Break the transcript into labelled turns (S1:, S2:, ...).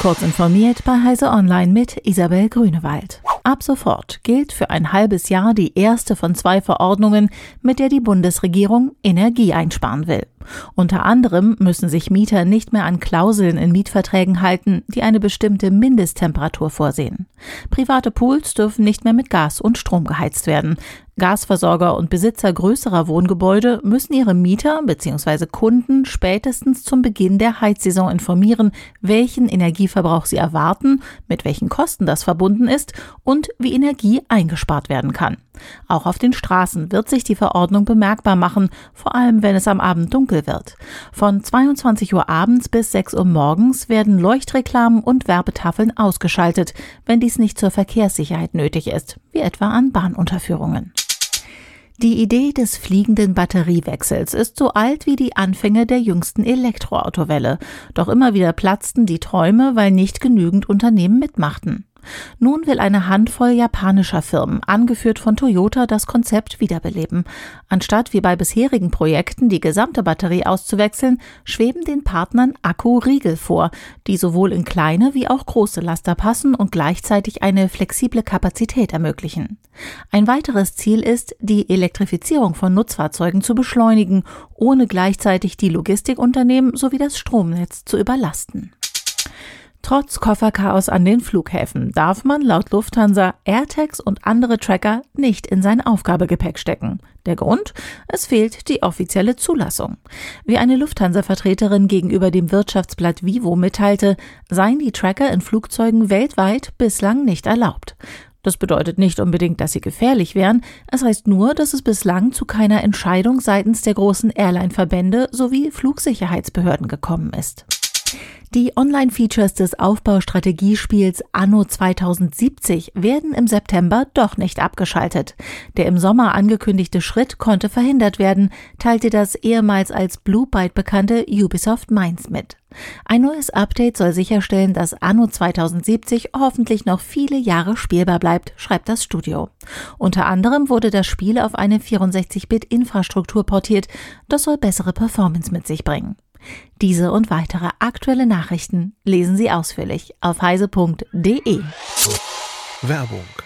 S1: Kurz informiert bei Heise Online mit Isabel Grünewald. Ab sofort gilt für ein halbes Jahr die erste von zwei Verordnungen, mit der die Bundesregierung Energie einsparen will. Unter anderem müssen sich Mieter nicht mehr an Klauseln in Mietverträgen halten, die eine bestimmte Mindesttemperatur vorsehen. Private Pools dürfen nicht mehr mit Gas und Strom geheizt werden. Gasversorger und Besitzer größerer Wohngebäude müssen ihre Mieter bzw. Kunden spätestens zum Beginn der Heizsaison informieren, welchen Energieverbrauch sie erwarten, mit welchen Kosten das verbunden ist und wie Energie eingespart werden kann. Auch auf den Straßen wird sich die Verordnung bemerkbar machen, vor allem wenn es am Abend dunkel wird. Von 22 Uhr abends bis 6 Uhr morgens werden Leuchtreklamen und Werbetafeln ausgeschaltet, wenn dies nicht zur Verkehrssicherheit nötig ist, wie etwa an Bahnunterführungen. Die Idee des fliegenden Batteriewechsels ist so alt wie die Anfänge der jüngsten Elektroautowelle. Doch immer wieder platzten die Träume, weil nicht genügend Unternehmen mitmachten. Nun will eine Handvoll japanischer Firmen, angeführt von Toyota, das Konzept wiederbeleben. Anstatt wie bei bisherigen Projekten die gesamte Batterie auszuwechseln, schweben den Partnern Akkuriegel vor, die sowohl in kleine wie auch große Laster passen und gleichzeitig eine flexible Kapazität ermöglichen. Ein weiteres Ziel ist, die Elektrifizierung von Nutzfahrzeugen zu beschleunigen, ohne gleichzeitig die Logistikunternehmen sowie das Stromnetz zu überlasten. Trotz Kofferchaos an den Flughäfen darf man laut Lufthansa AirTags und andere Tracker nicht in sein Aufgabegepäck stecken. Der Grund? Es fehlt die offizielle Zulassung. Wie eine Lufthansa-Vertreterin gegenüber dem Wirtschaftsblatt Vivo mitteilte, seien die Tracker in Flugzeugen weltweit bislang nicht erlaubt. Das bedeutet nicht unbedingt, dass sie gefährlich wären, es heißt nur, dass es bislang zu keiner Entscheidung seitens der großen Airline-Verbände sowie Flugsicherheitsbehörden gekommen ist. Die Online-Features des Aufbaustrategiespiels Anno 2070 werden im September doch nicht abgeschaltet. Der im Sommer angekündigte Schritt konnte verhindert werden, teilte das ehemals als Blue Byte bekannte Ubisoft Mainz mit. Ein neues Update soll sicherstellen, dass Anno 2070 hoffentlich noch viele Jahre spielbar bleibt, schreibt das Studio. Unter anderem wurde das Spiel auf eine 64-Bit-Infrastruktur portiert. Das soll bessere Performance mit sich bringen. Diese und weitere aktuelle Nachrichten lesen Sie ausführlich auf heise.de.
S2: Werbung